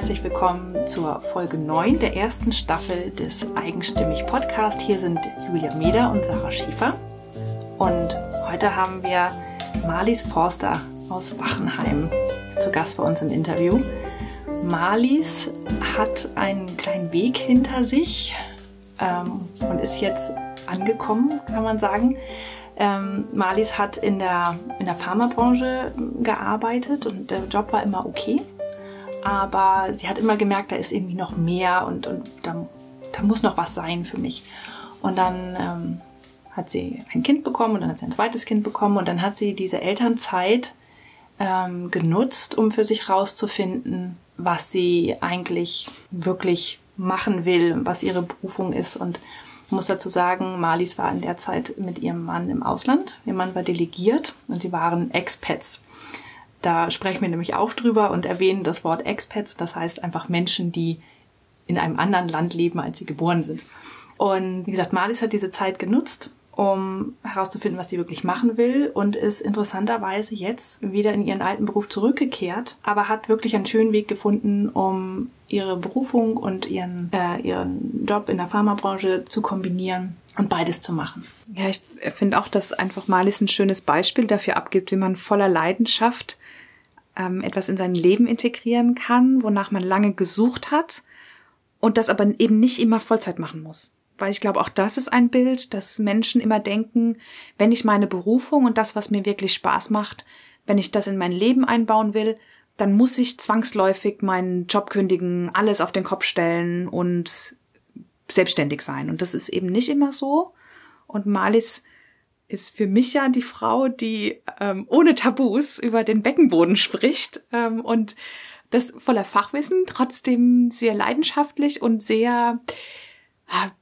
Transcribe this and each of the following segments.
herzlich willkommen zur Folge 9 der ersten Staffel des Eigenstimmig Podcast. Hier sind Julia Meder und Sarah Schäfer. Und heute haben wir Marlies Forster aus Wachenheim zu Gast bei uns im Interview. Marlies hat einen kleinen Weg hinter sich ähm, und ist jetzt angekommen, kann man sagen. Ähm, Marlies hat in der, in der Pharmabranche gearbeitet und der Job war immer okay. Aber sie hat immer gemerkt, da ist irgendwie noch mehr und, und da, da muss noch was sein für mich. Und dann ähm, hat sie ein Kind bekommen und dann hat sie ein zweites Kind bekommen und dann hat sie diese Elternzeit ähm, genutzt, um für sich rauszufinden, was sie eigentlich wirklich machen will, was ihre Berufung ist. Und ich muss dazu sagen, Marlies war in der Zeit mit ihrem Mann im Ausland. Ihr Mann war delegiert und sie waren Expats. Da sprechen wir nämlich auch drüber und erwähnen das Wort Expats. Das heißt einfach Menschen, die in einem anderen Land leben, als sie geboren sind. Und wie gesagt, Marlies hat diese Zeit genutzt, um herauszufinden, was sie wirklich machen will und ist interessanterweise jetzt wieder in ihren alten Beruf zurückgekehrt, aber hat wirklich einen schönen Weg gefunden, um ihre Berufung und ihren, äh, ihren Job in der Pharmabranche zu kombinieren und beides zu machen. Ja, ich finde auch, dass einfach Marlies ein schönes Beispiel dafür abgibt, wie man voller Leidenschaft ähm, etwas in sein Leben integrieren kann, wonach man lange gesucht hat und das aber eben nicht immer Vollzeit machen muss weil ich glaube, auch das ist ein Bild, dass Menschen immer denken, wenn ich meine Berufung und das, was mir wirklich Spaß macht, wenn ich das in mein Leben einbauen will, dann muss ich zwangsläufig meinen Job kündigen, alles auf den Kopf stellen und selbstständig sein. Und das ist eben nicht immer so. Und Malis ist für mich ja die Frau, die ähm, ohne Tabus über den Beckenboden spricht ähm, und das voller Fachwissen, trotzdem sehr leidenschaftlich und sehr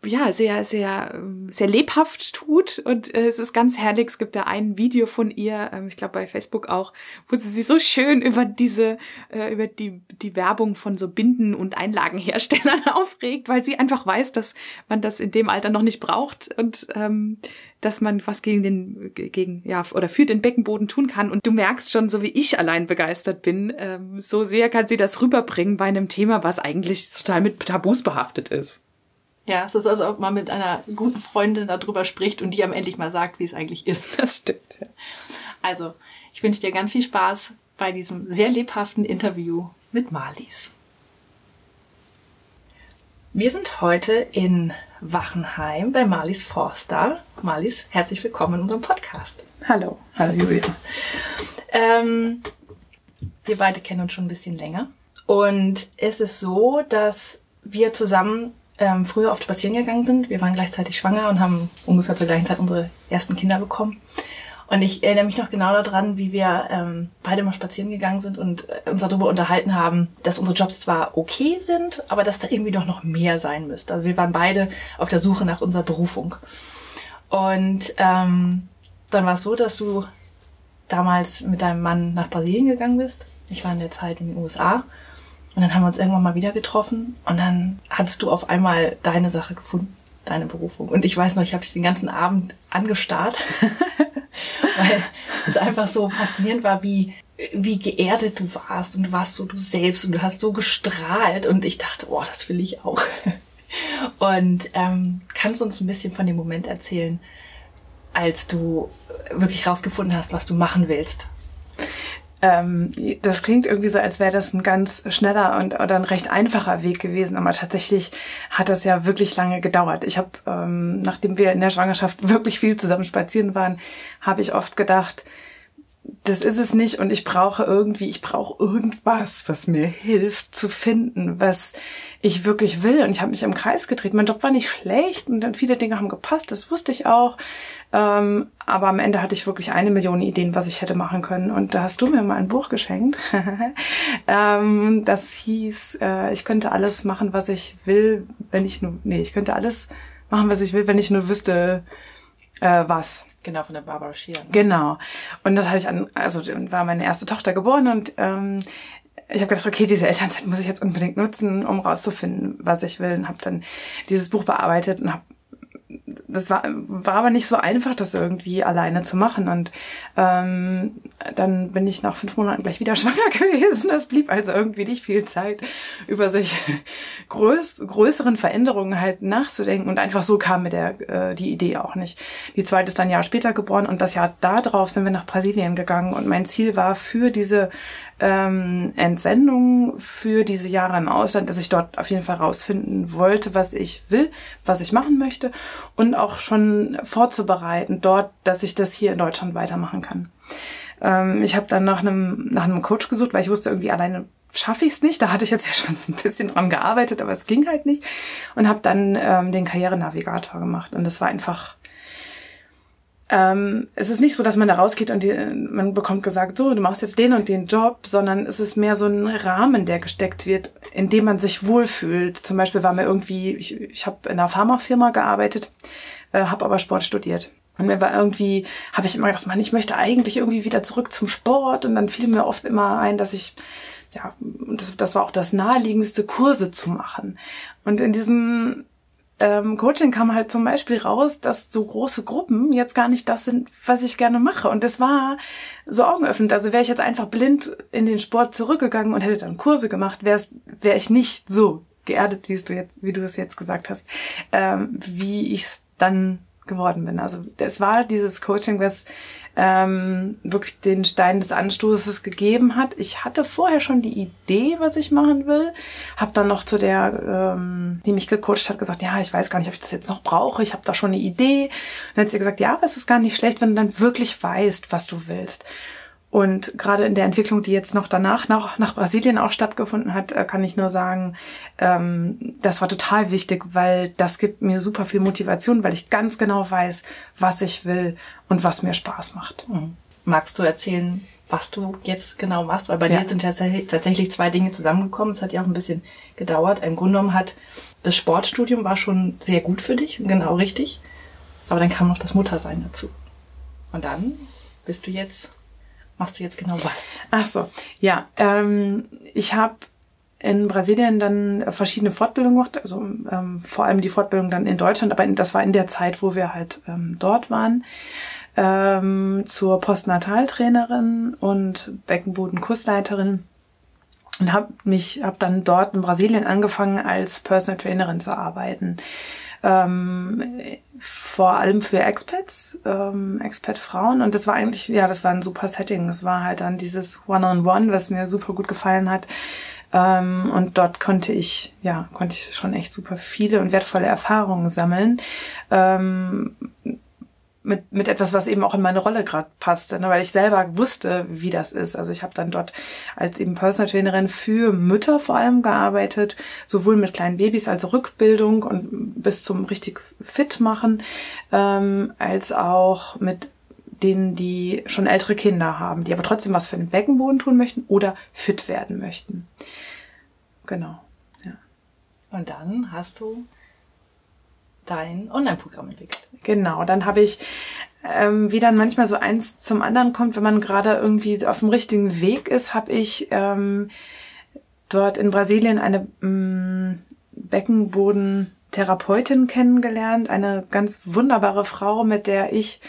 ja, sehr, sehr, ähm, sehr lebhaft tut. Und äh, es ist ganz herrlich. Es gibt da ein Video von ihr, ähm, ich glaube bei Facebook auch, wo sie sich so schön über diese, äh, über die, die Werbung von so Binden- und Einlagenherstellern aufregt, weil sie einfach weiß, dass man das in dem Alter noch nicht braucht und ähm, dass man was gegen den, gegen, ja, oder für den Beckenboden tun kann. Und du merkst schon, so wie ich allein begeistert bin, ähm, so sehr kann sie das rüberbringen bei einem Thema, was eigentlich total mit Tabus behaftet ist. Ja, es ist also, ob man mit einer guten Freundin darüber spricht und die am endlich mal sagt, wie es eigentlich ist. Das stimmt. Ja. Also, ich wünsche dir ganz viel Spaß bei diesem sehr lebhaften Interview mit Marlies. Wir sind heute in Wachenheim bei Marlies Forster. Marlies, herzlich willkommen in unserem Podcast. Hallo. Hallo Julia. Ähm, wir beide kennen uns schon ein bisschen länger. Und es ist so, dass wir zusammen ähm, früher oft spazieren gegangen sind. Wir waren gleichzeitig schwanger und haben ungefähr zur gleichen Zeit unsere ersten Kinder bekommen. Und ich erinnere mich noch genau daran, wie wir ähm, beide mal spazieren gegangen sind und äh, uns darüber unterhalten haben, dass unsere Jobs zwar okay sind, aber dass da irgendwie doch noch mehr sein müsste. Also wir waren beide auf der Suche nach unserer Berufung. Und ähm, dann war es so, dass du damals mit deinem Mann nach Brasilien gegangen bist. Ich war in der Zeit in den USA und dann haben wir uns irgendwann mal wieder getroffen und dann hattest du auf einmal deine Sache gefunden, deine Berufung. Und ich weiß noch, ich habe dich den ganzen Abend angestarrt, weil es einfach so faszinierend war, wie wie geerdet du warst und du warst so du selbst und du hast so gestrahlt und ich dachte, oh, das will ich auch. Und ähm, kannst uns ein bisschen von dem Moment erzählen, als du wirklich rausgefunden hast, was du machen willst? Ähm, das klingt irgendwie so, als wäre das ein ganz schneller und oder ein recht einfacher Weg gewesen, aber tatsächlich hat das ja wirklich lange gedauert. Ich habe, ähm, nachdem wir in der Schwangerschaft wirklich viel zusammen spazieren waren, habe ich oft gedacht, das ist es nicht und ich brauche irgendwie, ich brauche irgendwas, was mir hilft zu finden, was ich wirklich will. Und ich habe mich im Kreis gedreht. Mein Job war nicht schlecht und dann viele Dinge haben gepasst, das wusste ich auch. Ähm, aber am Ende hatte ich wirklich eine Million Ideen, was ich hätte machen können. Und da hast du mir mal ein Buch geschenkt. ähm, das hieß, äh, ich könnte alles machen, was ich will, wenn ich nur, nee, ich könnte alles machen, was ich will, wenn ich nur wüsste, äh, was. Genau, von der Barbara Schier. Ne? Genau. Und das hatte ich an, also war meine erste Tochter geboren und ähm, ich habe gedacht, okay, diese Elternzeit muss ich jetzt unbedingt nutzen, um rauszufinden, was ich will. Und habe dann dieses Buch bearbeitet und habe das war, war aber nicht so einfach, das irgendwie alleine zu machen. Und ähm, dann bin ich nach fünf Monaten gleich wieder schwanger gewesen. Es blieb also irgendwie nicht viel Zeit, über solche größ größeren Veränderungen halt nachzudenken. Und einfach so kam mir der, äh, die Idee auch nicht. Die zweite ist dann ein Jahr später geboren und das Jahr darauf sind wir nach Brasilien gegangen. Und mein Ziel war für diese ähm, Entsendung für diese Jahre im Ausland, dass ich dort auf jeden Fall rausfinden wollte, was ich will, was ich machen möchte und auch schon vorzubereiten dort, dass ich das hier in Deutschland weitermachen kann. Ähm, ich habe dann nach einem, nach einem Coach gesucht, weil ich wusste irgendwie alleine schaffe ich es nicht. Da hatte ich jetzt ja schon ein bisschen dran gearbeitet, aber es ging halt nicht. Und habe dann ähm, den Karrierenavigator gemacht. Und das war einfach ähm, es ist nicht so, dass man da rausgeht und die, man bekommt gesagt, so, du machst jetzt den und den Job, sondern es ist mehr so ein Rahmen, der gesteckt wird, in dem man sich wohlfühlt. Zum Beispiel war mir irgendwie, ich, ich habe in einer Pharmafirma gearbeitet, äh, habe aber Sport studiert. Und mir war irgendwie, habe ich immer gedacht, man, ich möchte eigentlich irgendwie wieder zurück zum Sport. Und dann fiel mir oft immer ein, dass ich ja, das, das war auch das naheliegendste, Kurse zu machen. Und in diesem ähm, Coaching kam halt zum Beispiel raus, dass so große Gruppen jetzt gar nicht das sind, was ich gerne mache. Und das war so augenöffnend. Also wäre ich jetzt einfach blind in den Sport zurückgegangen und hätte dann Kurse gemacht, wäre wär ich nicht so geerdet, wie du jetzt, wie du es jetzt gesagt hast, ähm, wie ich es dann geworden bin. Also es war dieses Coaching, was ähm, wirklich den Stein des Anstoßes gegeben hat. Ich hatte vorher schon die Idee, was ich machen will, habe dann noch zu der, ähm, die mich gecoacht hat, gesagt, ja, ich weiß gar nicht, ob ich das jetzt noch brauche. Ich habe da schon eine Idee. Und dann hat sie gesagt, ja, aber es ist gar nicht schlecht, wenn du dann wirklich weißt, was du willst. Und gerade in der Entwicklung, die jetzt noch danach nach, nach Brasilien auch stattgefunden hat, äh, kann ich nur sagen, ähm, das war total wichtig, weil das gibt mir super viel Motivation, weil ich ganz genau weiß, was ich will und was mir Spaß macht. Mhm. Magst du erzählen, was du jetzt genau machst? Weil bei ja. dir sind tatsächlich, tatsächlich zwei Dinge zusammengekommen. Es hat ja auch ein bisschen gedauert. Im Grunde genommen hat das Sportstudium war schon sehr gut für dich, genau richtig. Aber dann kam noch das Muttersein dazu. Und dann bist du jetzt machst du jetzt genau was? Ach so, ja. Ähm, ich habe in Brasilien dann verschiedene Fortbildungen gemacht, also ähm, vor allem die Fortbildung dann in Deutschland, aber das war in der Zeit, wo wir halt ähm, dort waren, ähm, zur Postnataltrainerin und Beckenbodenkursleiterin und habe mich, habe dann dort in Brasilien angefangen als Personal Trainerin zu arbeiten ähm, vor allem für Expats, ähm, Expat-Frauen. Und das war eigentlich, ja, das war ein super Setting. Das war halt dann dieses One-on-One, -on -One, was mir super gut gefallen hat. Ähm, und dort konnte ich, ja, konnte ich schon echt super viele und wertvolle Erfahrungen sammeln. Ähm, mit, mit etwas, was eben auch in meine Rolle gerade passte, ne? weil ich selber wusste, wie das ist. Also ich habe dann dort als eben Personal Trainerin für Mütter vor allem gearbeitet, sowohl mit kleinen Babys als Rückbildung und bis zum richtig fit machen, ähm, als auch mit denen, die schon ältere Kinder haben, die aber trotzdem was für den Beckenboden tun möchten oder fit werden möchten. Genau. Ja. Und dann hast du dein Online-Programm entwickelt. Genau, dann habe ich, ähm, wie dann manchmal so eins zum anderen kommt, wenn man gerade irgendwie auf dem richtigen Weg ist, habe ich ähm, dort in Brasilien eine ähm, Beckenbodentherapeutin kennengelernt, eine ganz wunderbare Frau, mit der ich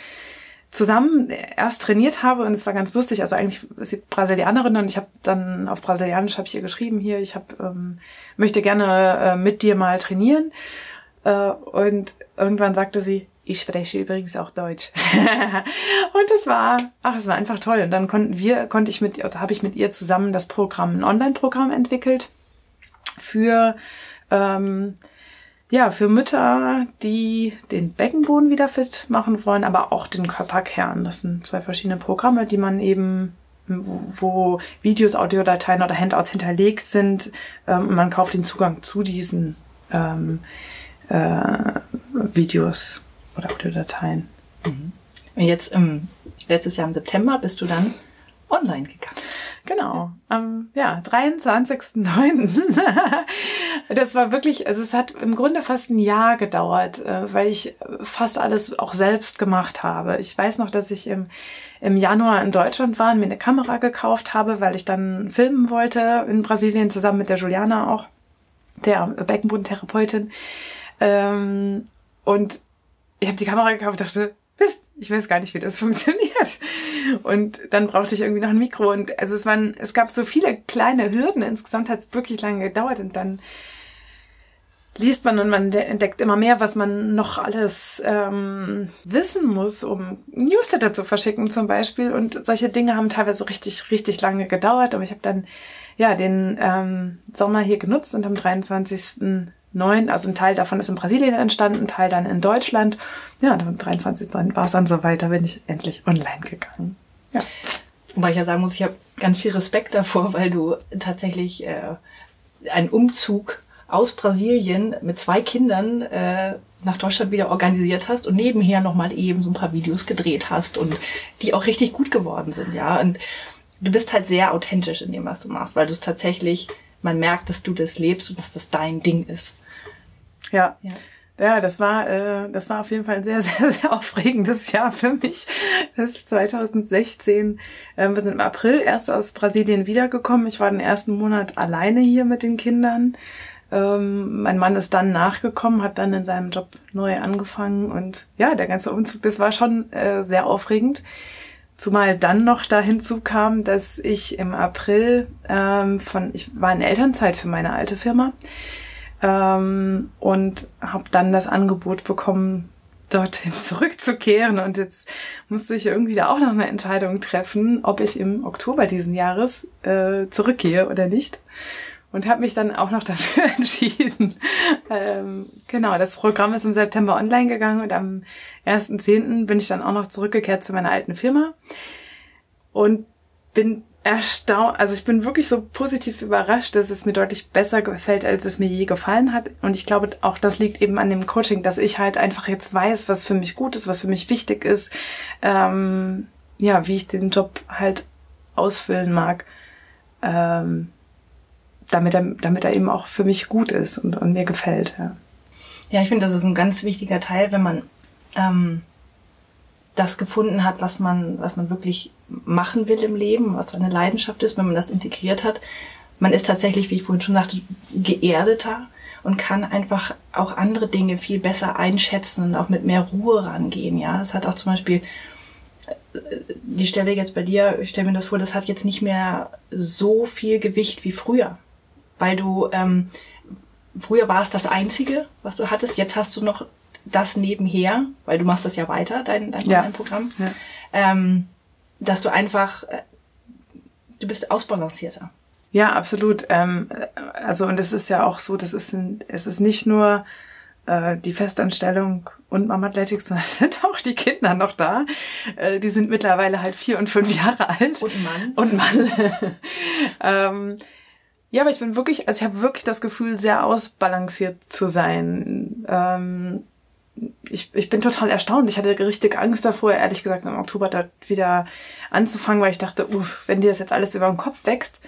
zusammen erst trainiert habe und es war ganz lustig. Also eigentlich ist sie Brasilianerin und ich habe dann auf Brasilianisch habe ich ihr geschrieben hier, ich habe ähm, möchte gerne äh, mit dir mal trainieren äh, und irgendwann sagte sie, ich spreche übrigens auch Deutsch. und es war, ach, es war einfach toll. Und dann konnten wir, konnte ich mit, also habe ich mit ihr zusammen das Programm, ein Online-Programm entwickelt für, ähm, ja, für Mütter, die den Beckenboden wieder fit machen wollen, aber auch den Körperkern. Das sind zwei verschiedene Programme, die man eben wo Videos, Audiodateien oder Handouts hinterlegt sind ähm, und man kauft den Zugang zu diesen ähm, äh, Videos oder Audiodateien. Mhm. Und jetzt im letztes Jahr im September bist du dann online gegangen. Genau, am ja, 23.09. das war wirklich, also es hat im Grunde fast ein Jahr gedauert, äh, weil ich fast alles auch selbst gemacht habe. Ich weiß noch, dass ich im, im Januar in Deutschland war und mir eine Kamera gekauft habe, weil ich dann filmen wollte in Brasilien zusammen mit der Juliana auch, der Beckenbodentherapeutin. Ähm, und ich habe die Kamera gekauft und dachte, Mist, ich weiß gar nicht, wie das funktioniert. Und dann brauchte ich irgendwie noch ein Mikro. Und also es waren, es gab so viele kleine Hürden. Insgesamt hat es wirklich lange gedauert. Und dann liest man und man entdeckt immer mehr, was man noch alles ähm, wissen muss, um Newsletter zu verschicken zum Beispiel. Und solche Dinge haben teilweise richtig, richtig lange gedauert. Aber ich habe dann ja den ähm, Sommer hier genutzt und am 23.09., also ein Teil davon ist in Brasilien entstanden, ein Teil dann in Deutschland. Ja, und am 23.09. war es dann soweit, da bin ich endlich online gegangen. Ja. Wobei ich ja sagen muss, ich habe ganz viel Respekt davor, weil du tatsächlich äh, einen Umzug aus Brasilien mit zwei Kindern äh, nach Deutschland wieder organisiert hast und nebenher nochmal eben so ein paar Videos gedreht hast und die auch richtig gut geworden sind, ja. Und du bist halt sehr authentisch in dem, was du machst, weil du es tatsächlich, man merkt, dass du das lebst und dass das dein Ding ist. Ja. ja. Ja, das war, äh, das war auf jeden Fall ein sehr, sehr, sehr aufregendes Jahr für mich. Das ist 2016. Ähm, wir sind im April erst aus Brasilien wiedergekommen. Ich war den ersten Monat alleine hier mit den Kindern. Ähm, mein Mann ist dann nachgekommen, hat dann in seinem Job neu angefangen und ja, der ganze Umzug, das war schon äh, sehr aufregend. Zumal dann noch da hinzukam, dass ich im April ähm, von, ich war in Elternzeit für meine alte Firma ähm, und habe dann das Angebot bekommen, dorthin zurückzukehren. Und jetzt musste ich irgendwie da auch noch eine Entscheidung treffen, ob ich im Oktober diesen Jahres äh, zurückgehe oder nicht und habe mich dann auch noch dafür entschieden. Ähm, genau, das Programm ist im September online gegangen und am 1.10. bin ich dann auch noch zurückgekehrt zu meiner alten Firma und bin erstaunt, also ich bin wirklich so positiv überrascht, dass es mir deutlich besser gefällt, als es mir je gefallen hat. Und ich glaube, auch das liegt eben an dem Coaching, dass ich halt einfach jetzt weiß, was für mich gut ist, was für mich wichtig ist, ähm, ja, wie ich den Job halt ausfüllen mag. Ähm, damit er, damit er eben auch für mich gut ist und, und mir gefällt. Ja, ja ich finde, das ist ein ganz wichtiger Teil, wenn man ähm, das gefunden hat, was man, was man wirklich machen will im Leben, was seine Leidenschaft ist, wenn man das integriert hat. Man ist tatsächlich, wie ich vorhin schon sagte, geerdeter und kann einfach auch andere Dinge viel besser einschätzen und auch mit mehr Ruhe rangehen. Ja, es hat auch zum Beispiel äh, die Stelle jetzt bei dir, ich stelle mir das vor, das hat jetzt nicht mehr so viel Gewicht wie früher weil du ähm, früher war es das Einzige, was du hattest. Jetzt hast du noch das nebenher, weil du machst das ja weiter, dein, dein ja. Online-Programm, ja. ähm, dass du einfach, äh, du bist ausbalancierter. Ja, absolut. Ähm, also und es ist ja auch so, das ist ein, es ist nicht nur äh, die Festanstellung und Mama Athletics, sondern es sind auch die Kinder noch da. Äh, die sind mittlerweile halt vier und fünf Jahre alt. Und Mann. Und Mann. ähm, ja, aber ich bin wirklich, also ich habe wirklich das Gefühl, sehr ausbalanciert zu sein. Ähm, ich, ich bin total erstaunt. Ich hatte richtig Angst davor, ehrlich gesagt, im Oktober da wieder anzufangen, weil ich dachte, uff, wenn dir das jetzt alles über den Kopf wächst,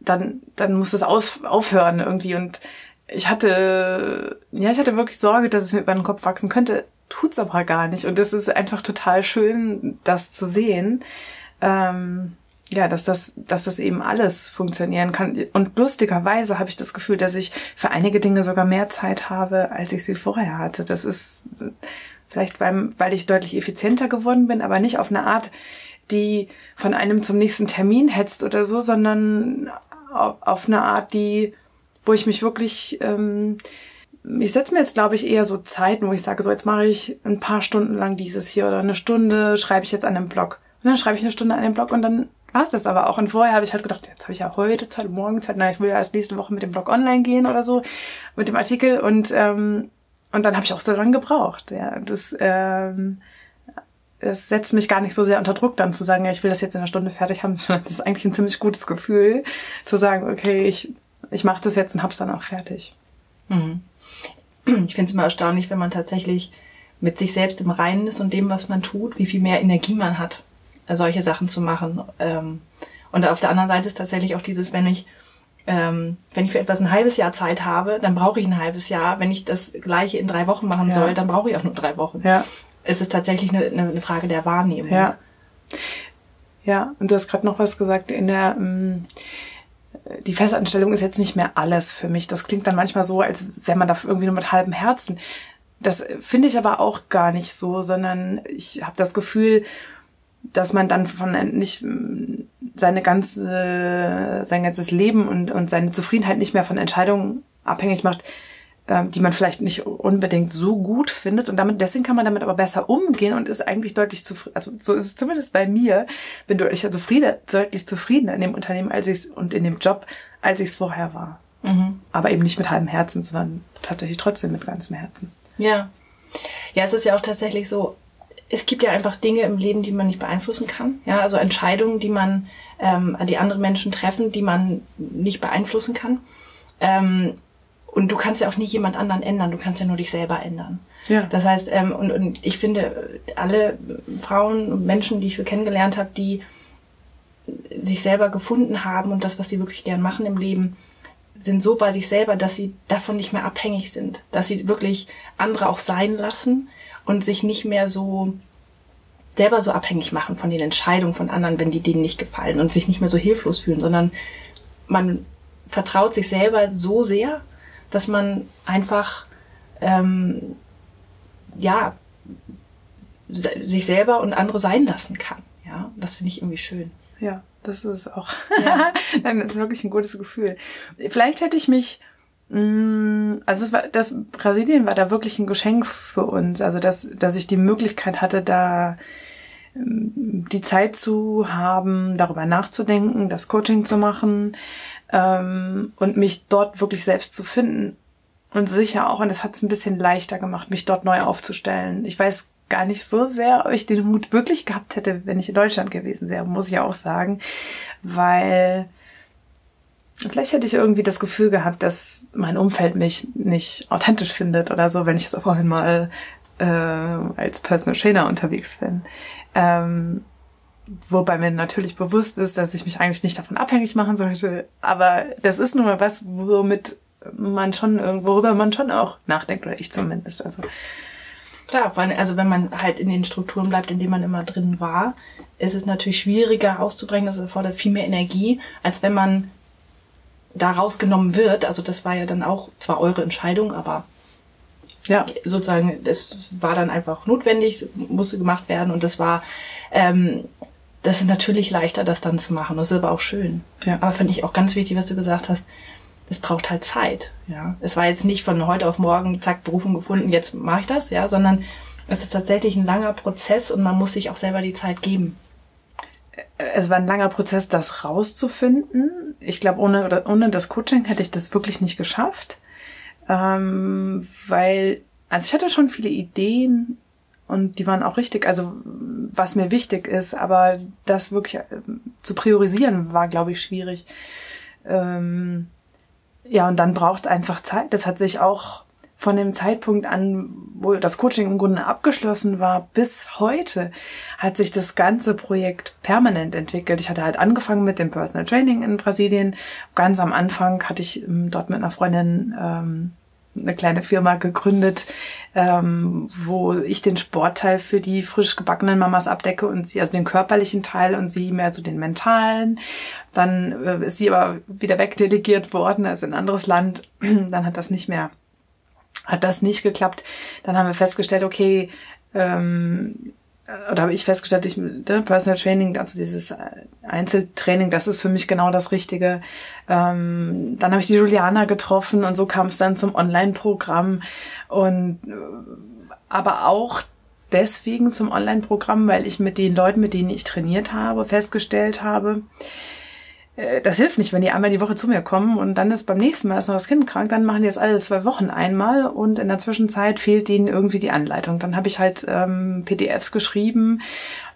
dann, dann muss es aus, aufhören irgendwie. Und ich hatte, ja, ich hatte wirklich Sorge, dass es mir über den Kopf wachsen könnte. Tut's aber gar nicht. Und das ist einfach total schön, das zu sehen. Ähm, ja, dass das, dass das eben alles funktionieren kann. Und lustigerweise habe ich das Gefühl, dass ich für einige Dinge sogar mehr Zeit habe, als ich sie vorher hatte. Das ist vielleicht, weil, weil ich deutlich effizienter geworden bin, aber nicht auf eine Art, die von einem zum nächsten Termin hetzt oder so, sondern auf eine Art, die, wo ich mich wirklich, ähm, ich setze mir jetzt, glaube ich, eher so Zeiten, wo ich sage, so jetzt mache ich ein paar Stunden lang dieses hier oder eine Stunde schreibe ich jetzt an einem Blog. Und dann schreibe ich eine Stunde an dem Blog und dann war es das aber auch. Und vorher habe ich halt gedacht, jetzt habe ich ja heute Zeit, morgen Zeit, na, ich will ja erst nächste Woche mit dem Blog online gehen oder so, mit dem Artikel. Und, ähm, und dann habe ich auch so lange gebraucht. Ja, das, ähm, das setzt mich gar nicht so sehr unter Druck, dann zu sagen, ja, ich will das jetzt in einer Stunde fertig haben, sondern das ist eigentlich ein ziemlich gutes Gefühl, zu sagen, okay, ich, ich mache das jetzt und hab's dann auch fertig. Mhm. Ich finde es immer erstaunlich, wenn man tatsächlich mit sich selbst im Reinen ist und dem, was man tut, wie viel mehr Energie man hat solche Sachen zu machen. Ähm, und auf der anderen Seite ist tatsächlich auch dieses, wenn ich ähm, wenn ich für etwas ein halbes Jahr Zeit habe, dann brauche ich ein halbes Jahr. Wenn ich das gleiche in drei Wochen machen ja. soll, dann brauche ich auch nur drei Wochen. Ja. Es ist tatsächlich eine, eine Frage der Wahrnehmung. Ja. Ja, und du hast gerade noch was gesagt in der ähm, die Festanstellung ist jetzt nicht mehr alles für mich. Das klingt dann manchmal so, als wenn man da irgendwie nur mit halbem Herzen das finde ich aber auch gar nicht so, sondern ich habe das Gefühl, dass man dann von nicht seine ganze, sein ganzes Leben und, und seine Zufriedenheit nicht mehr von Entscheidungen abhängig macht, ähm, die man vielleicht nicht unbedingt so gut findet. Und damit, deswegen kann man damit aber besser umgehen und ist eigentlich deutlich zufrieden, also so ist es zumindest bei mir, bin deutlich zufrieden, deutlich zufriedener in dem Unternehmen als ich und in dem Job, als ich es vorher war. Mhm. Aber eben nicht mit halbem Herzen, sondern tatsächlich trotzdem mit ganzem Herzen. Ja. Ja, es ist ja auch tatsächlich so, es gibt ja einfach Dinge im Leben, die man nicht beeinflussen kann. Ja, also Entscheidungen, die man, ähm, die andere Menschen treffen, die man nicht beeinflussen kann. Ähm, und du kannst ja auch nie jemand anderen ändern, du kannst ja nur dich selber ändern. Ja. Das heißt, ähm, und, und ich finde, alle Frauen und Menschen, die ich so kennengelernt habe, die sich selber gefunden haben und das, was sie wirklich gern machen im Leben, sind so bei sich selber, dass sie davon nicht mehr abhängig sind, dass sie wirklich andere auch sein lassen und sich nicht mehr so selber so abhängig machen von den Entscheidungen von anderen, wenn die denen nicht gefallen und sich nicht mehr so hilflos fühlen, sondern man vertraut sich selber so sehr, dass man einfach ähm, ja sich selber und andere sein lassen kann. Ja, das finde ich irgendwie schön. Ja, das ist auch. Ja. Dann ist wirklich ein gutes Gefühl. Vielleicht hätte ich mich also es war, das Brasilien war da wirklich ein Geschenk für uns. Also dass, dass ich die Möglichkeit hatte, da ähm, die Zeit zu haben, darüber nachzudenken, das Coaching zu machen ähm, und mich dort wirklich selbst zu finden. Und sicher auch, und das hat es ein bisschen leichter gemacht, mich dort neu aufzustellen. Ich weiß gar nicht so sehr, ob ich den Mut wirklich gehabt hätte, wenn ich in Deutschland gewesen wäre, muss ich auch sagen. Weil Vielleicht hätte ich irgendwie das Gefühl gehabt, dass mein Umfeld mich nicht authentisch findet oder so, wenn ich jetzt vorhin mal äh, als Personal Trainer unterwegs bin. Ähm, wobei mir natürlich bewusst ist, dass ich mich eigentlich nicht davon abhängig machen sollte. Aber das ist nun mal was, womit man schon, worüber man schon auch nachdenkt, oder ich zumindest. Also Klar, also wenn man halt in den Strukturen bleibt, in denen man immer drin war, ist es natürlich schwieriger auszubringen. Das erfordert viel mehr Energie, als wenn man da rausgenommen wird, also das war ja dann auch zwar eure Entscheidung, aber ja, sozusagen, das war dann einfach notwendig, musste gemacht werden und das war, ähm, das ist natürlich leichter, das dann zu machen. Das ist aber auch schön. Ja. Aber finde ich auch ganz wichtig, was du gesagt hast. Es braucht halt Zeit. Ja, es war jetzt nicht von heute auf morgen, zack, Berufung gefunden, jetzt mache ich das, ja, sondern es ist tatsächlich ein langer Prozess und man muss sich auch selber die Zeit geben es war ein langer Prozess, das rauszufinden. Ich glaube, ohne, ohne das Coaching hätte ich das wirklich nicht geschafft. Ähm, weil, also ich hatte schon viele Ideen und die waren auch richtig, also was mir wichtig ist, aber das wirklich äh, zu priorisieren war, glaube ich, schwierig. Ähm, ja, und dann braucht einfach Zeit. Das hat sich auch von dem Zeitpunkt an, wo das Coaching im Grunde abgeschlossen war, bis heute hat sich das ganze Projekt permanent entwickelt. Ich hatte halt angefangen mit dem Personal Training in Brasilien. Ganz am Anfang hatte ich ähm, dort mit einer Freundin ähm, eine kleine Firma gegründet, ähm, wo ich den Sportteil für die frisch gebackenen Mamas abdecke und sie, also den körperlichen Teil und sie mehr so den mentalen. Dann äh, ist sie aber wieder wegdelegiert worden, also in ein anderes Land. Dann hat das nicht mehr hat das nicht geklappt. Dann haben wir festgestellt, okay, ähm, oder habe ich festgestellt, ich ne, Personal Training, also dieses Einzeltraining, das ist für mich genau das Richtige. Ähm, dann habe ich die Juliana getroffen und so kam es dann zum Online-Programm und äh, aber auch deswegen zum Online-Programm, weil ich mit den Leuten, mit denen ich trainiert habe, festgestellt habe, äh, das hilft nicht, wenn die einmal die Woche zu mir kommen und dann ist beim nächsten Mal ist noch das Kind krank, dann machen die das alle zwei Wochen einmal und in der Zwischenzeit fehlt ihnen irgendwie die Anleitung. Dann habe ich halt ähm, PDFs geschrieben.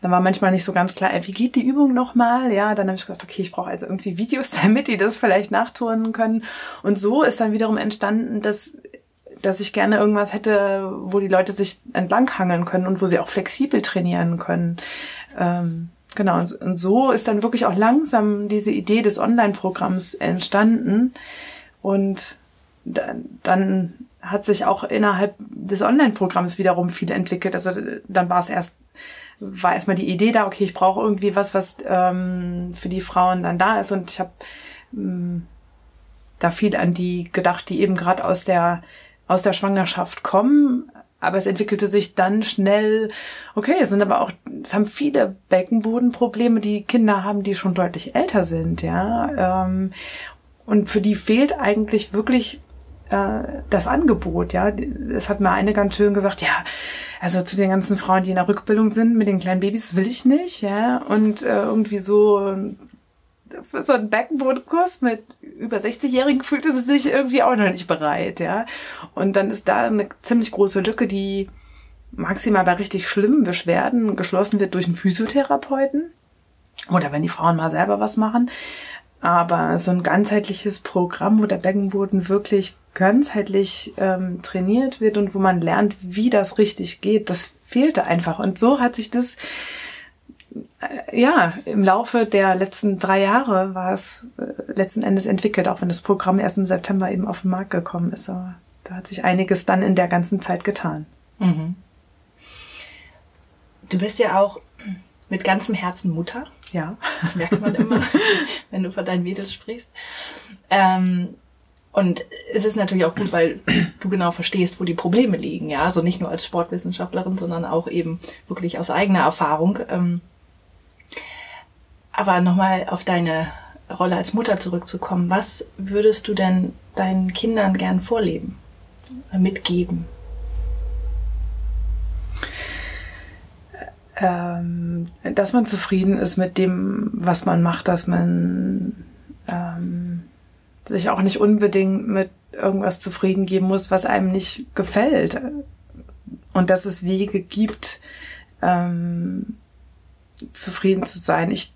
Dann war manchmal nicht so ganz klar, ey, wie geht die Übung nochmal? Ja, dann habe ich gesagt, okay, ich brauche also irgendwie Videos, damit die das vielleicht nachturnen können. Und so ist dann wiederum entstanden, dass dass ich gerne irgendwas hätte, wo die Leute sich entlanghangeln können und wo sie auch flexibel trainieren können. Ähm, Genau, und, so ist dann wirklich auch langsam diese Idee des Online-Programms entstanden. Und dann, dann hat sich auch innerhalb des Online-Programms wiederum viel entwickelt. Also dann war es erst, war erstmal die Idee da, okay, ich brauche irgendwie was, was ähm, für die Frauen dann da ist. Und ich habe ähm, da viel an die gedacht, die eben gerade aus der aus der Schwangerschaft kommen, aber es entwickelte sich dann schnell, okay, es sind aber auch, es haben viele Beckenbodenprobleme, die Kinder haben, die schon deutlich älter sind, ja. Ähm, und für die fehlt eigentlich wirklich äh, das Angebot, ja. Es hat mal eine ganz schön gesagt, ja, also zu den ganzen Frauen, die in der Rückbildung sind mit den kleinen Babys, will ich nicht, ja. Und äh, irgendwie so für so einen Beckenbodenkurs mit über 60-Jährigen fühlte sie sich irgendwie auch noch nicht bereit, ja. Und dann ist da eine ziemlich große Lücke, die maximal bei richtig schlimmen Beschwerden geschlossen wird durch einen Physiotherapeuten oder wenn die Frauen mal selber was machen. Aber so ein ganzheitliches Programm, wo der Beckenboden wirklich ganzheitlich ähm, trainiert wird und wo man lernt, wie das richtig geht, das fehlte einfach. Und so hat sich das ja, im Laufe der letzten drei Jahre war es äh, letzten Endes entwickelt, auch wenn das Programm erst im September eben auf den Markt gekommen ist. Aber da hat sich einiges dann in der ganzen Zeit getan. Mhm. Du bist ja auch mit ganzem Herzen Mutter. Ja. Das merkt man immer, wenn du von deinen Mädels sprichst. Ähm, und es ist natürlich auch gut, weil du genau verstehst, wo die Probleme liegen. Ja, also nicht nur als Sportwissenschaftlerin, sondern auch eben wirklich aus eigener Erfahrung. Ähm, aber nochmal auf deine Rolle als Mutter zurückzukommen. Was würdest du denn deinen Kindern gern vorleben, mitgeben? Ähm, dass man zufrieden ist mit dem, was man macht, dass man ähm, sich auch nicht unbedingt mit irgendwas zufrieden geben muss, was einem nicht gefällt. Und dass es Wege gibt, ähm, zufrieden zu sein. Ich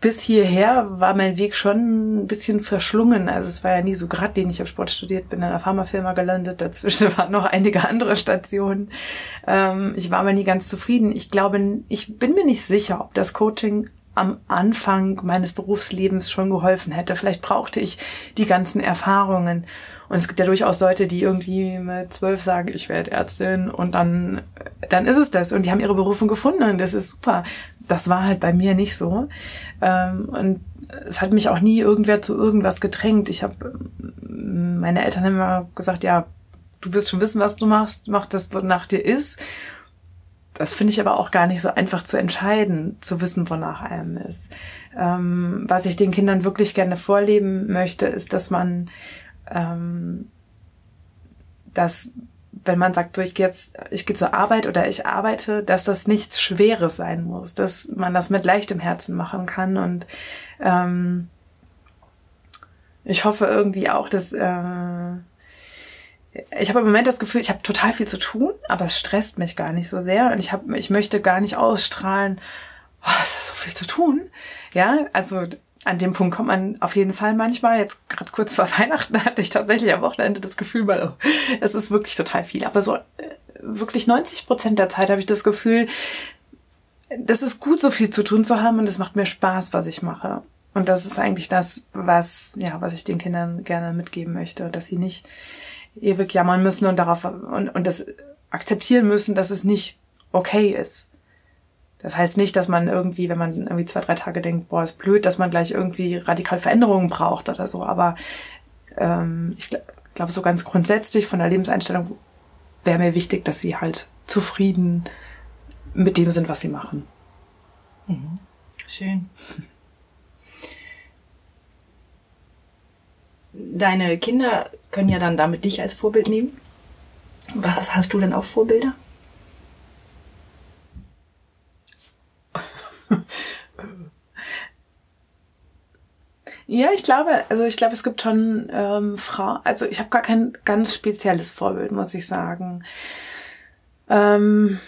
bis hierher war mein Weg schon ein bisschen verschlungen. Also es war ja nie so geradlinig. Ich habe Sport studiert, bin in einer Pharmafirma gelandet. Dazwischen waren noch einige andere Stationen. Ähm, ich war aber nie ganz zufrieden. Ich glaube, ich bin mir nicht sicher, ob das Coaching am Anfang meines Berufslebens schon geholfen hätte. Vielleicht brauchte ich die ganzen Erfahrungen. Und es gibt ja durchaus Leute, die irgendwie mit zwölf sagen, ich werde Ärztin und dann, dann ist es das. Und die haben ihre Berufung gefunden und das ist super. Das war halt bei mir nicht so. Ähm, und es hat mich auch nie irgendwer zu irgendwas gedrängt. Ich habe, meine Eltern haben immer gesagt, ja, du wirst schon wissen, was du machst, mach das, wonach dir ist. Das finde ich aber auch gar nicht so einfach zu entscheiden, zu wissen, wonach einem ist. Ähm, was ich den Kindern wirklich gerne vorleben möchte, ist, dass man ähm, dass wenn man sagt, so ich gehe jetzt, ich gehe zur Arbeit oder ich arbeite, dass das nichts Schweres sein muss, dass man das mit leichtem Herzen machen kann und ähm, ich hoffe irgendwie auch, dass äh, ich habe im Moment das Gefühl, ich habe total viel zu tun, aber es stresst mich gar nicht so sehr und ich habe, ich möchte gar nicht ausstrahlen, oh, ist so viel zu tun. Ja, also an dem Punkt kommt man auf jeden Fall manchmal. Jetzt gerade kurz vor Weihnachten hatte ich tatsächlich am Wochenende das Gefühl, weil oh, es ist wirklich total viel. Aber so äh, wirklich 90 Prozent der Zeit habe ich das Gefühl, das ist gut, so viel zu tun zu haben und es macht mir Spaß, was ich mache. Und das ist eigentlich das, was, ja, was ich den Kindern gerne mitgeben möchte, dass sie nicht ewig jammern müssen und darauf und, und das akzeptieren müssen, dass es nicht okay ist. Das heißt nicht, dass man irgendwie, wenn man irgendwie zwei, drei Tage denkt, boah, ist blöd, dass man gleich irgendwie radikal Veränderungen braucht oder so. Aber ähm, ich glaube, so ganz grundsätzlich von der Lebenseinstellung wäre mir wichtig, dass sie halt zufrieden mit dem sind, was sie machen. Mhm. Schön. Deine Kinder können ja dann damit dich als Vorbild nehmen. Was hast du denn auch Vorbilder? Ja, ich glaube, also ich glaube, es gibt schon ähm, Frauen, also ich habe gar kein ganz spezielles Vorbild, muss ich sagen. Ähm,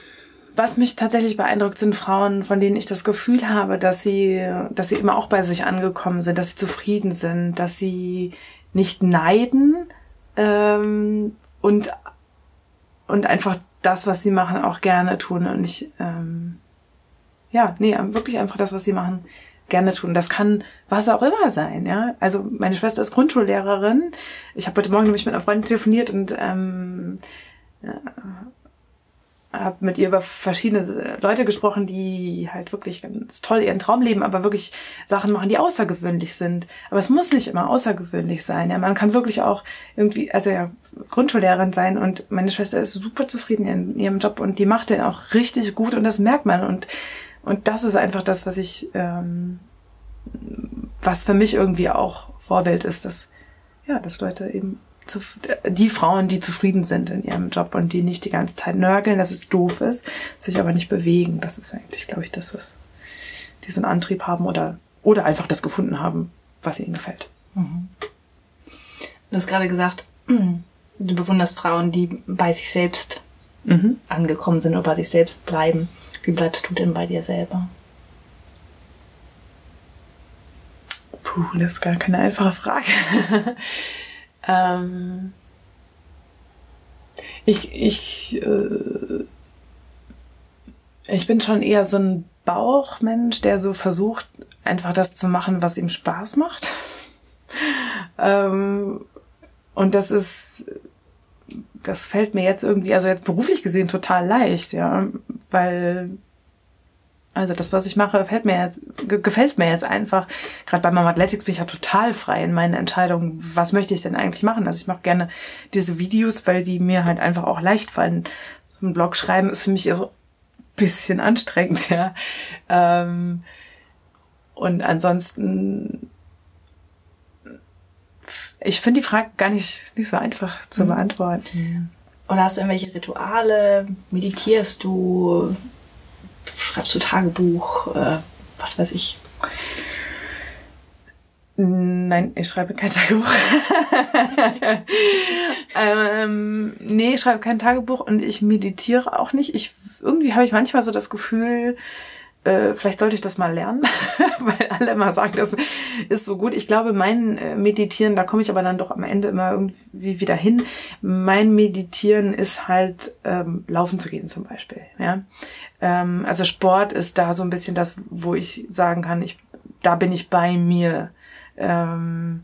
was mich tatsächlich beeindruckt, sind Frauen, von denen ich das Gefühl habe, dass sie, dass sie immer auch bei sich angekommen sind, dass sie zufrieden sind, dass sie nicht neiden ähm, und und einfach das, was sie machen, auch gerne tun und nicht ähm, ja, nee, wirklich einfach das, was sie machen, gerne tun. Das kann was auch immer sein, ja. Also meine Schwester ist Grundschullehrerin. Ich habe heute Morgen nämlich mit einer Freundin telefoniert und ähm, habe mit ihr über verschiedene Leute gesprochen, die halt wirklich ganz toll ihren Traum leben, aber wirklich Sachen machen, die außergewöhnlich sind. Aber es muss nicht immer außergewöhnlich sein. Ja, man kann wirklich auch irgendwie, also ja, Grundschullehrerin sein und meine Schwester ist super zufrieden in ihrem Job und die macht den auch richtig gut und das merkt man und und das ist einfach das, was ich, ähm, was für mich irgendwie auch Vorbild ist, dass ja, dass Leute eben zu, die Frauen, die zufrieden sind in ihrem Job und die nicht die ganze Zeit nörgeln, dass es doof ist, sich aber nicht bewegen. Das ist eigentlich, glaube ich, das, was diesen Antrieb haben oder, oder einfach das gefunden haben, was ihnen gefällt. Mhm. Du hast gerade gesagt, du bewunderst Frauen, die bei sich selbst mhm. angekommen sind oder bei sich selbst bleiben. Wie bleibst du denn bei dir selber? Puh, das ist gar keine einfache Frage. Ähm, ich, ich, äh, ich bin schon eher so ein Bauchmensch, der so versucht, einfach das zu machen, was ihm Spaß macht. ähm, und das ist, das fällt mir jetzt irgendwie, also jetzt beruflich gesehen total leicht, ja, weil also das, was ich mache, fällt mir jetzt, gefällt mir jetzt einfach. Gerade bei Mama Athletics bin ich ja total frei in meinen Entscheidungen. Was möchte ich denn eigentlich machen? Also ich mache gerne diese Videos, weil die mir halt einfach auch leicht fallen. So ein Blog schreiben ist für mich eher so ein bisschen anstrengend, ja. Ähm, und ansonsten, ich finde die Frage gar nicht, nicht so einfach zu mhm. beantworten. Oder hast du irgendwelche Rituale? Meditierst du? schreibst du Tagebuch, äh, was weiß ich? Nein, ich schreibe kein Tagebuch. ähm, nee, ich schreibe kein Tagebuch und ich meditiere auch nicht. Ich irgendwie habe ich manchmal so das Gefühl, äh, vielleicht sollte ich das mal lernen, weil alle immer sagen, das ist so gut. Ich glaube, mein äh, Meditieren, da komme ich aber dann doch am Ende immer irgendwie wieder hin. Mein Meditieren ist halt ähm, laufen zu gehen zum Beispiel. Ja, ähm, also Sport ist da so ein bisschen das, wo ich sagen kann, ich da bin ich bei mir. Ähm,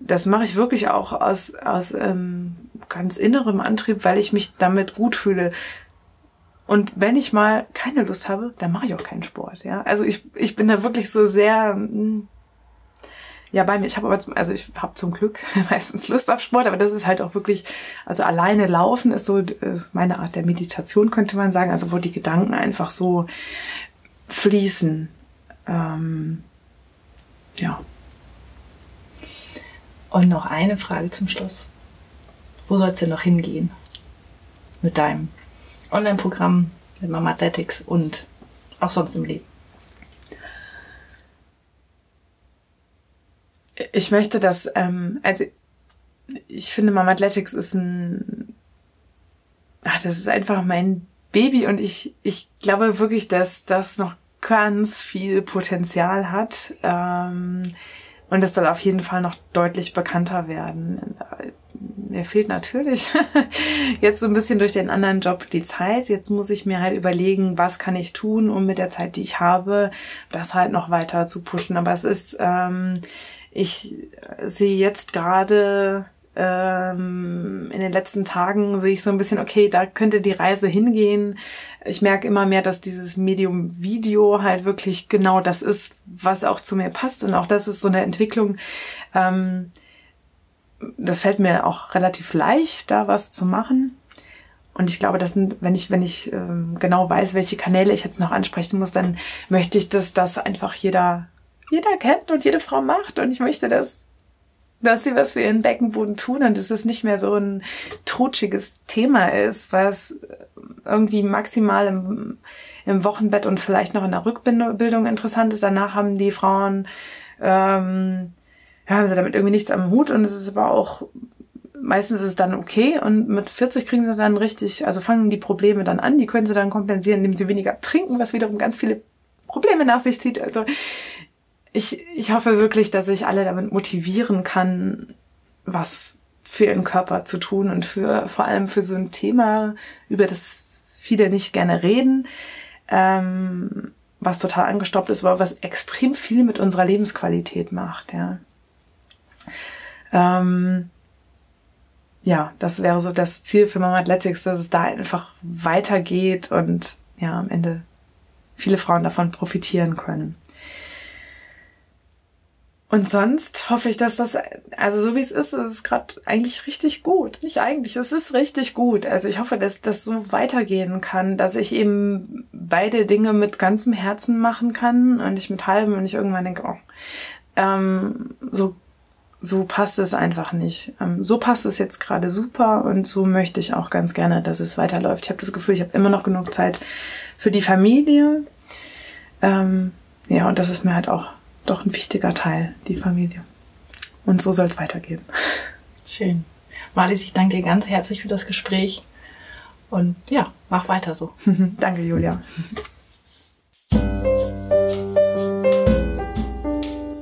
das mache ich wirklich auch aus aus ähm, ganz innerem Antrieb, weil ich mich damit gut fühle. Und wenn ich mal keine Lust habe, dann mache ich auch keinen Sport. Ja, also ich, ich bin da wirklich so sehr hm, ja bei mir. Ich habe aber zum, also ich habe zum Glück meistens Lust auf Sport, aber das ist halt auch wirklich also alleine laufen ist so ist meine Art der Meditation könnte man sagen. Also wo die Gedanken einfach so fließen. Ähm, ja. Und noch eine Frage zum Schluss. Wo soll es denn noch hingehen mit deinem Online-Programm mit Mama Athletics und auch sonst im Leben? Ich möchte, dass, ähm, also ich finde, Mama Athletics ist ein, ach, das ist einfach mein Baby und ich, ich glaube wirklich, dass das noch ganz viel Potenzial hat. Ähm, und es soll auf jeden Fall noch deutlich bekannter werden mir fehlt natürlich jetzt so ein bisschen durch den anderen Job die Zeit. Jetzt muss ich mir halt überlegen, was kann ich tun, um mit der Zeit, die ich habe, das halt noch weiter zu pushen. Aber es ist, ähm, ich sehe jetzt gerade ähm, in den letzten Tagen sehe ich so ein bisschen, okay, da könnte die Reise hingehen. Ich merke immer mehr, dass dieses Medium Video halt wirklich genau das ist, was auch zu mir passt. Und auch das ist so eine Entwicklung. Ähm, das fällt mir auch relativ leicht, da was zu machen. Und ich glaube, das sind, wenn ich, wenn ich ähm, genau weiß, welche Kanäle ich jetzt noch ansprechen muss, dann möchte ich, dass das einfach jeder, jeder kennt und jede Frau macht. Und ich möchte, dass, dass sie was für ihren Beckenboden tun und dass es nicht mehr so ein trutschiges Thema ist, was irgendwie maximal im, im Wochenbett und vielleicht noch in der Rückbildung interessant ist. Danach haben die Frauen ähm, ja, haben sie damit irgendwie nichts am Hut und es ist aber auch, meistens ist es dann okay und mit 40 kriegen sie dann richtig, also fangen die Probleme dann an, die können sie dann kompensieren, indem sie weniger trinken, was wiederum ganz viele Probleme nach sich zieht. Also ich, ich hoffe wirklich, dass ich alle damit motivieren kann, was für ihren Körper zu tun und für vor allem für so ein Thema, über das viele nicht gerne reden, ähm, was total angestoppt ist, aber was extrem viel mit unserer Lebensqualität macht, ja. Ähm, ja, das wäre so das Ziel für Mama Athletics, dass es da einfach weitergeht und ja, am Ende viele Frauen davon profitieren können. Und sonst hoffe ich, dass das, also so wie es ist, ist es gerade eigentlich richtig gut. Nicht eigentlich, es ist richtig gut. Also ich hoffe, dass das so weitergehen kann, dass ich eben beide Dinge mit ganzem Herzen machen kann und ich mit halbem und ich irgendwann denke, oh, ähm, so, so passt es einfach nicht. Ähm, so passt es jetzt gerade super und so möchte ich auch ganz gerne, dass es weiterläuft. Ich habe das Gefühl, ich habe immer noch genug Zeit für die Familie. Ähm, ja, und das ist mir halt auch doch ein wichtiger Teil, die Familie. Und so soll es weitergehen. Schön. Marlies, ich danke dir ganz herzlich für das Gespräch. Und ja, mach weiter so. danke, Julia.